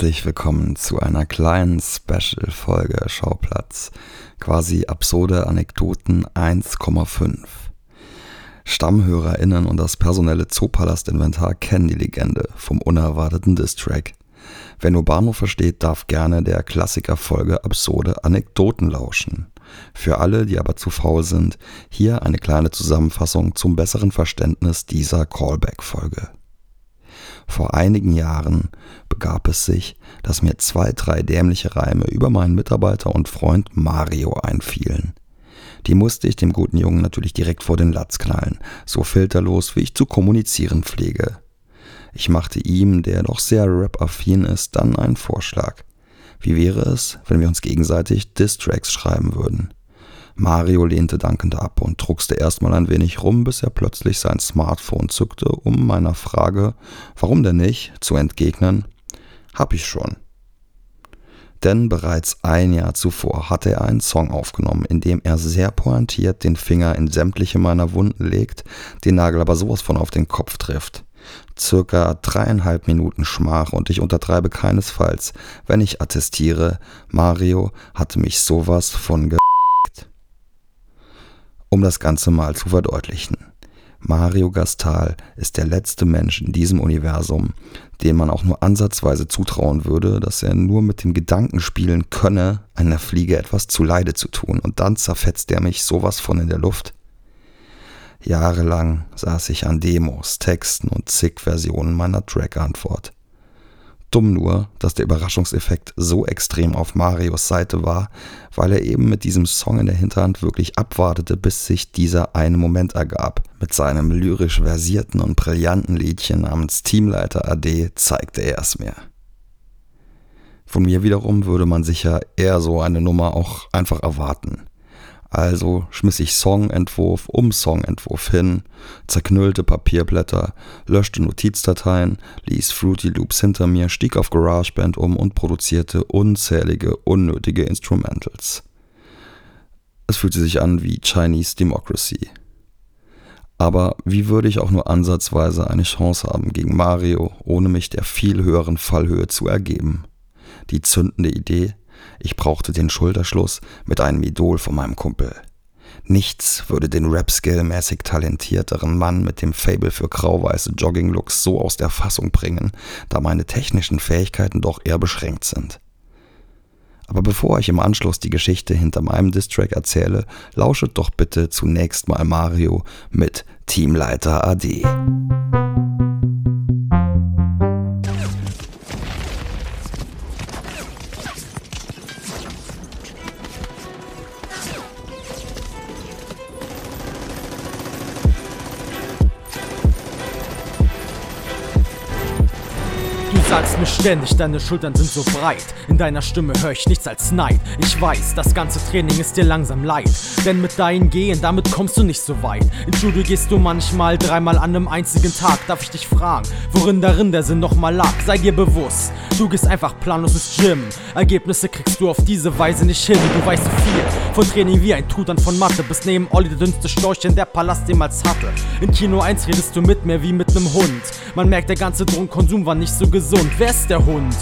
Herzlich willkommen zu einer kleinen Special-Folge Schauplatz. Quasi absurde Anekdoten 1,5. StammhörerInnen und das personelle Zoopalast-Inventar kennen die Legende vom unerwarteten Distrack. Wer nur versteht, darf gerne der Klassikerfolge absurde Anekdoten lauschen. Für alle, die aber zu faul sind, hier eine kleine Zusammenfassung zum besseren Verständnis dieser Callback-Folge. Vor einigen Jahren begab es sich, dass mir zwei, drei dämliche Reime über meinen Mitarbeiter und Freund Mario einfielen. Die musste ich dem guten Jungen natürlich direkt vor den Latz knallen, so filterlos, wie ich zu kommunizieren pflege. Ich machte ihm, der doch sehr rap-affin ist, dann einen Vorschlag. Wie wäre es, wenn wir uns gegenseitig Distracks schreiben würden? Mario lehnte dankend ab und druckste erstmal ein wenig rum, bis er plötzlich sein Smartphone zückte, um meiner Frage, warum denn nicht, zu entgegnen, hab ich schon. Denn bereits ein Jahr zuvor hatte er einen Song aufgenommen, in dem er sehr pointiert den Finger in sämtliche meiner Wunden legt, den Nagel aber sowas von auf den Kopf trifft. Circa dreieinhalb Minuten Schmach und ich untertreibe keinesfalls, wenn ich attestiere, Mario hatte mich sowas von ge um das Ganze mal zu verdeutlichen. Mario Gastal ist der letzte Mensch in diesem Universum, dem man auch nur ansatzweise zutrauen würde, dass er nur mit dem Gedanken spielen könne, einer Fliege etwas zuleide zu tun, und dann zerfetzt er mich sowas von in der Luft. Jahrelang saß ich an Demos, Texten und zig Versionen meiner Track-Antwort. Dumm nur, dass der Überraschungseffekt so extrem auf Marios Seite war, weil er eben mit diesem Song in der Hinterhand wirklich abwartete, bis sich dieser eine Moment ergab. Mit seinem lyrisch versierten und brillanten Liedchen namens Teamleiter AD zeigte er es mir. Von mir wiederum würde man sicher eher so eine Nummer auch einfach erwarten. Also schmiss ich Songentwurf um Songentwurf hin, zerknüllte Papierblätter, löschte Notizdateien, ließ Fruity Loops hinter mir, stieg auf GarageBand um und produzierte unzählige unnötige Instrumentals. Es fühlte sich an wie Chinese Democracy. Aber wie würde ich auch nur ansatzweise eine Chance haben gegen Mario, ohne mich der viel höheren Fallhöhe zu ergeben? Die zündende Idee, ich brauchte den Schulterschluss mit einem Idol von meinem Kumpel. Nichts würde den Rap-Skill-mäßig talentierteren Mann mit dem Fable für grau-weiße Jogging-Looks so aus der Fassung bringen, da meine technischen Fähigkeiten doch eher beschränkt sind. Aber bevor ich im Anschluss die Geschichte hinter meinem Distrack erzähle, lauschet doch bitte zunächst mal Mario mit Teamleiter AD. Sagst mir ständig, deine Schultern sind so breit. In deiner Stimme höre ich nichts als Neid. Ich weiß, das ganze Training ist dir langsam leid. Denn mit deinen Gehen, damit kommst du nicht so weit. Ins Studio gehst du manchmal dreimal an einem einzigen Tag. Darf ich dich fragen, worin darin der Sinn nochmal lag? Sei dir bewusst, du gehst einfach planlos ins Gym. Ergebnisse kriegst du auf diese Weise nicht hin. Du weißt so viel von Training wie ein Tutan von Mathe. Bis neben Olli der dünnste Storch, den der Palast jemals hatte. In Kino 1 redest du mit mir wie mit nem Hund. Man merkt, der ganze Drogenkonsum war nicht so gesund und wer ist der Hund?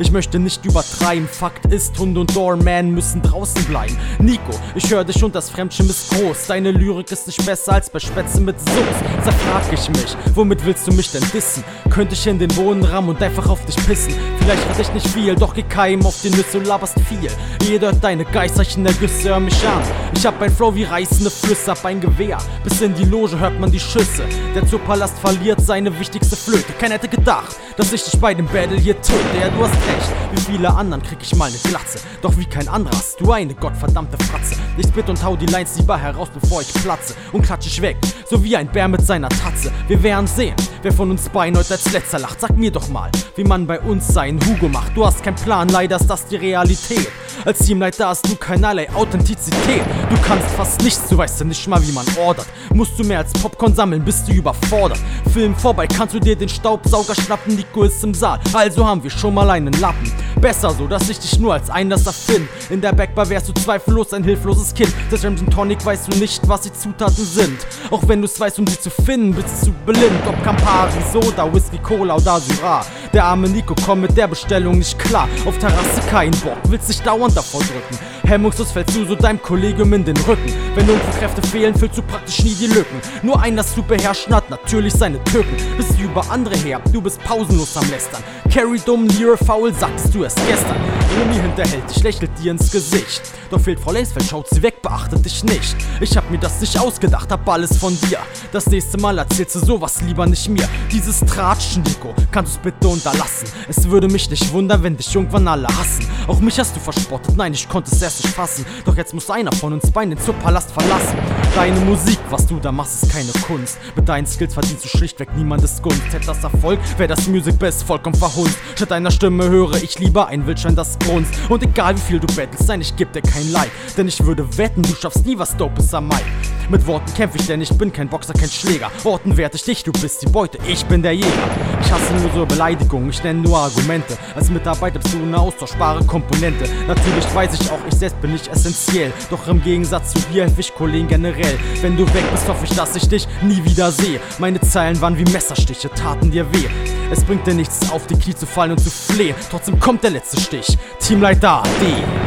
Ich möchte nicht übertreiben, Fakt ist, Hund und Doorman müssen draußen bleiben. Nico, ich höre dich und das Fremdschirm ist groß. Deine Lyrik ist nicht besser als bei Spätzle mit Soße. Da frag ich mich, womit willst du mich denn dissen? Könnte ich in den Boden rammen und einfach auf dich pissen? Vielleicht hatte ich nicht viel, doch geh keinem auf den Nüsse und laberst viel. Jeder hört deine Geisterchen der Güsse, hör mich an. Ich hab ein Flow wie reißende Flüsse, hab ein Gewehr. Bis in die Loge hört man die Schüsse. Der Zoopalast verliert seine wichtigste Flöte. Keiner hätte gedacht, dass ich dich bei dem Battle hier töte. Ja, du hast recht. Wie viele anderen krieg ich mal ne Glatze. Doch wie kein anderer hast du eine gottverdammte Fratze. Ich spit und hau die Lines lieber heraus, bevor ich platze. Und klatsch ich weg, so wie ein Bär mit seiner Tatze. Wir werden sehen, wer von uns beiden heute als letzter lacht. Sag mir doch mal, wie man bei uns seinen Hugo macht. Du hast keinen Plan, leider ist das die Realität. Als Teamleiter hast du keinerlei Authentizität. Du kannst fast nichts, du weißt ja nicht mal, wie man ordert. Musst du mehr als Popcorn sammeln, bist du überfordert. Film vorbei, kannst du dir den Staubsauger schnappen, Nico ist im Saal. Also haben wir schon mal einen Lappen. Besser so, dass ich dich nur als Einlasser find. In der Backbar wärst du zweifellos ein hilfloses Kind. Das Ramson Tonic weißt du nicht, was die Zutaten sind. Auch wenn du's weißt, um sie zu finden, bist du blind. Ob Campari, Soda, Whisky, Cola oder Syrah. Der arme Nico kommt mit der Bestellung nicht klar. Auf Terrasse kein Bock, willst dich dauernd davor drücken. Hemmungslos fällst du so deinem Kollegium in den Rücken. Wenn irgendwo Kräfte fehlen, füllst du praktisch nie die Lücken. Nur ein, das du beherrschen hat, natürlich seine Tücken. Bist du über andere her, du bist pausenlos am Lästern. Carry dumm, Lira faul, sagtest du erst gestern. Rumi hinterhält dich, lächelt dir ins Gesicht. Doch fehlt Frau Lacefield, schaut sie weg, beachtet dich nicht. Ich hab mir das nicht ausgedacht, hab alles von dir. Das nächste Mal erzählst du sowas lieber nicht mir. Dieses Tratschen, Nico, kannst du's bitte unterlassen. Es würde mich nicht wundern, wenn dich irgendwann alle hassen. Auch mich hast du verspottet, nein, ich konnte es erst nicht fassen. Doch jetzt muss einer von uns beiden den Palast verlassen. Deine Musik, was du da machst, ist keine Kunst. Mit deinen Skills verdienst du schlichtweg niemandes Gunst. Hätte das Erfolg, wär das Music Best vollkommen verhunzt. Statt deiner Stimme höre ich lieber ein Wildschwein, das grunzt. Und egal wie viel du battlest, nein, ich geb dir kein Like. Denn ich würde wetten, du schaffst nie was Dopes am Mic. Mit Worten kämpfe ich, denn ich bin kein Boxer, kein Schläger. Worten werte ich dich, du bist die Beute, ich bin der Jäger. Ich hasse nur so Beleidigungen, ich nenne nur Argumente. Als Mitarbeiter bist du eine austauschbare Komponente. Natürlich weiß ich auch, ich selbst bin nicht essentiell. Doch im Gegensatz zu dir helfe ich Kollegen generell. Wenn du weg bist, hoffe ich, dass ich dich nie wieder sehe. Meine Zeilen waren wie Messerstiche, taten dir weh. Es bringt dir nichts, auf die Knie zu fallen und zu flehen. Trotzdem kommt der letzte Stich. Teamleiter D.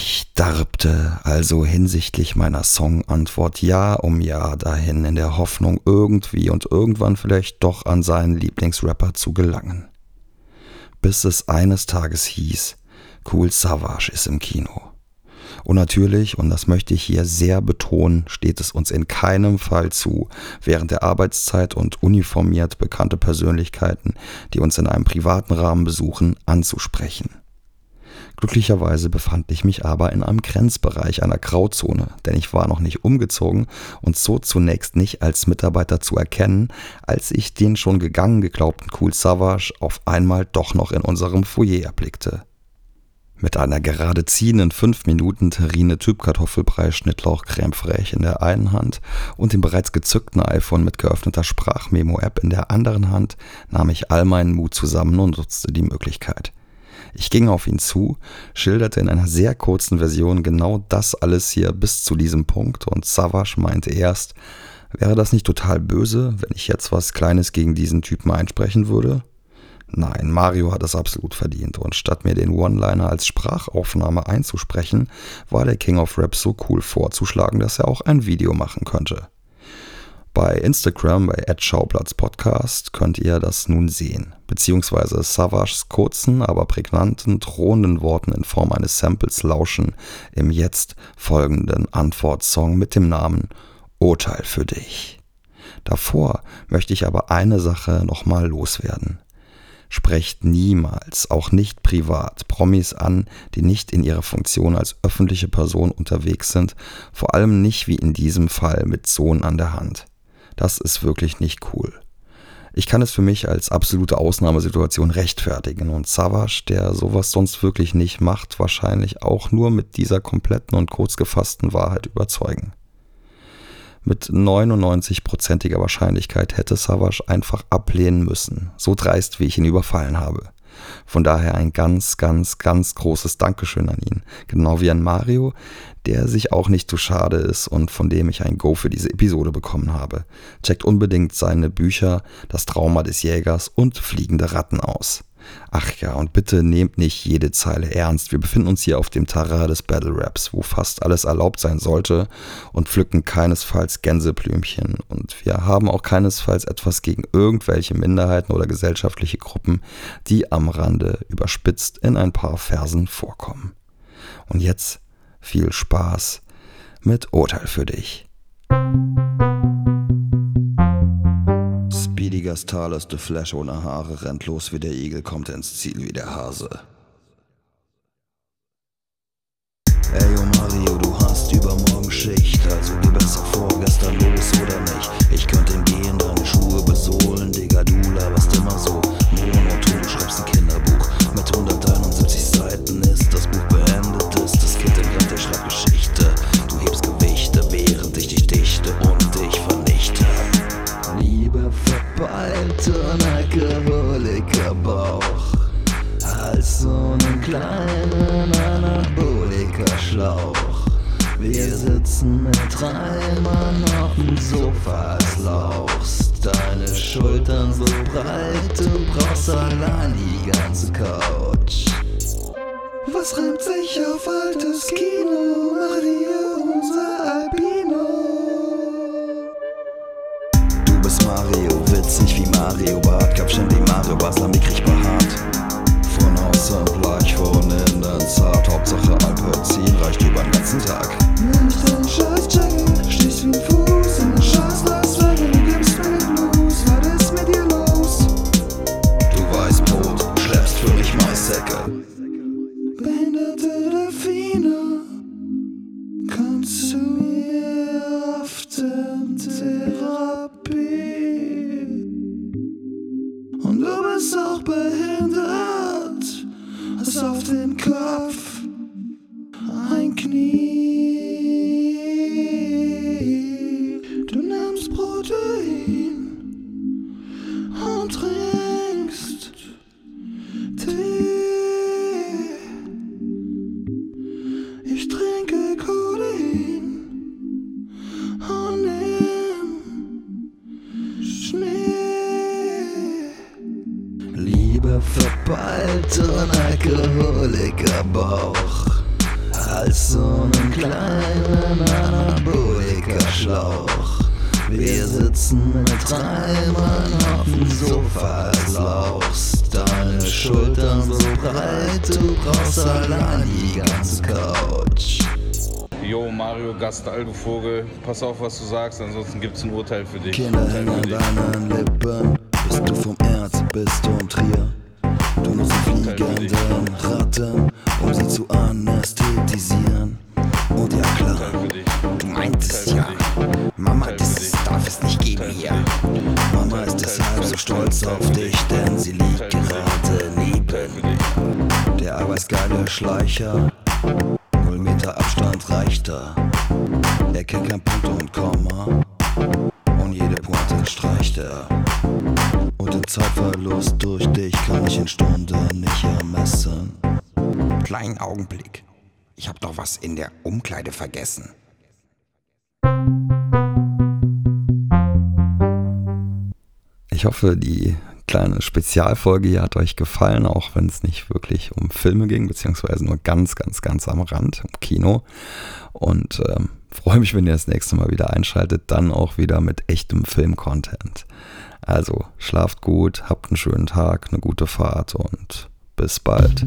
Ich darbte also hinsichtlich meiner Songantwort Jahr um Jahr dahin, in der Hoffnung, irgendwie und irgendwann vielleicht doch an seinen Lieblingsrapper zu gelangen. Bis es eines Tages hieß, Cool Savage ist im Kino. Und natürlich, und das möchte ich hier sehr betonen, steht es uns in keinem Fall zu, während der Arbeitszeit und uniformiert bekannte Persönlichkeiten, die uns in einem privaten Rahmen besuchen, anzusprechen. Glücklicherweise befand ich mich aber in einem Grenzbereich einer Grauzone, denn ich war noch nicht umgezogen und so zunächst nicht als Mitarbeiter zu erkennen, als ich den schon gegangen geglaubten Cool Savage auf einmal doch noch in unserem Foyer erblickte. Mit einer gerade ziehenden 5 Minuten Terrine Typkartoffelbrei Schnittlauch Creme fraiche in der einen Hand und dem bereits gezückten iPhone mit geöffneter Sprachmemo-App in der anderen Hand nahm ich all meinen Mut zusammen und nutzte die Möglichkeit. Ich ging auf ihn zu, schilderte in einer sehr kurzen Version genau das alles hier bis zu diesem Punkt und Savage meinte erst, wäre das nicht total böse, wenn ich jetzt was Kleines gegen diesen Typen einsprechen würde? Nein, Mario hat es absolut verdient und statt mir den One-Liner als Sprachaufnahme einzusprechen, war der King of Rap so cool vorzuschlagen, dass er auch ein Video machen könnte. Bei Instagram, bei Schauplatz Podcast, könnt ihr das nun sehen, beziehungsweise Savages kurzen, aber prägnanten, drohenden Worten in Form eines Samples lauschen im jetzt folgenden Antwortsong mit dem Namen Urteil für dich. Davor möchte ich aber eine Sache nochmal loswerden. Sprecht niemals, auch nicht privat, Promis an, die nicht in ihrer Funktion als öffentliche Person unterwegs sind, vor allem nicht wie in diesem Fall mit Sohn an der Hand. Das ist wirklich nicht cool. Ich kann es für mich als absolute Ausnahmesituation rechtfertigen und Savage, der sowas sonst wirklich nicht macht, wahrscheinlich auch nur mit dieser kompletten und kurz gefassten Wahrheit überzeugen. Mit 99%iger Wahrscheinlichkeit hätte Savage einfach ablehnen müssen, so dreist wie ich ihn überfallen habe. Von daher ein ganz, ganz, ganz großes Dankeschön an ihn. Genau wie an Mario, der sich auch nicht zu schade ist und von dem ich ein Go für diese Episode bekommen habe. Checkt unbedingt seine Bücher Das Trauma des Jägers und Fliegende Ratten aus. Ach ja, und bitte nehmt nicht jede Zeile ernst. Wir befinden uns hier auf dem Terrain des Battle Raps, wo fast alles erlaubt sein sollte und pflücken keinesfalls Gänseblümchen. Und wir haben auch keinesfalls etwas gegen irgendwelche Minderheiten oder gesellschaftliche Gruppen, die am Rande überspitzt in ein paar Versen vorkommen. Und jetzt viel Spaß mit Urteil für dich. Speediger Talos de Flash ohne Haare rennt los wie der Igel, kommt ins Ziel wie der Hase. ein Alkoholikerbauch als so einen kleinen Anabolikerschlauch. Wir sitzen mit drei Mann auf dem Sofa, als lauchst deine Schultern so breit, du brauchst allein die ganze Couch. Was reimt sich auf altes Kino, Maria? Wie Mario Bart, Köpfchen wie Mario Basler, mickrig behaart. Von außen bleich, von innen zart, Hauptsache Alpezin reicht über den ganzen Tag. Wenn ich deinen Scheiß checke, stehst wie ein Fuß in den Scheiß Las Vegas, du gibst mir den Blues, was ist mit dir los? Du weißt Brot, schleppst für mich Maissäcke. Behinderte Delfine, komm zu mir auf der Therapie. Bist auch behindert, hast Anabolika-Schlauch. Wir sitzen mit drei Mann auf dem Sofa als Lauchst. Deine Schultern so breit, du brauchst allein die ganze Couch. Jo, Mario Gastal, du Vogel, pass auf, was du sagst, ansonsten gibt's ein Urteil für dich. Kinder hängen an deinen Lippen. Bist du vom Erz, bist du um Trier. Du nutzt fliegenden Ratten, um sie zu anästhetisieren. Stolz auf dich, denn sie liegt gerade neben. Der arbeitsgeile Schleicher, null Meter Abstand reicht da. Er kennt kein Punkt und Komma und jede Pointe streicht er. Und den Zeitverlust durch dich kann ich in Stunden nicht ermessen. Kleinen Augenblick. Ich hab doch was in der Umkleide vergessen. Ich hoffe, die kleine Spezialfolge hier hat euch gefallen, auch wenn es nicht wirklich um Filme ging, beziehungsweise nur ganz, ganz, ganz am Rand, um Kino. Und ähm, freue mich, wenn ihr das nächste Mal wieder einschaltet, dann auch wieder mit echtem Film-Content. Also schlaft gut, habt einen schönen Tag, eine gute Fahrt und bis bald.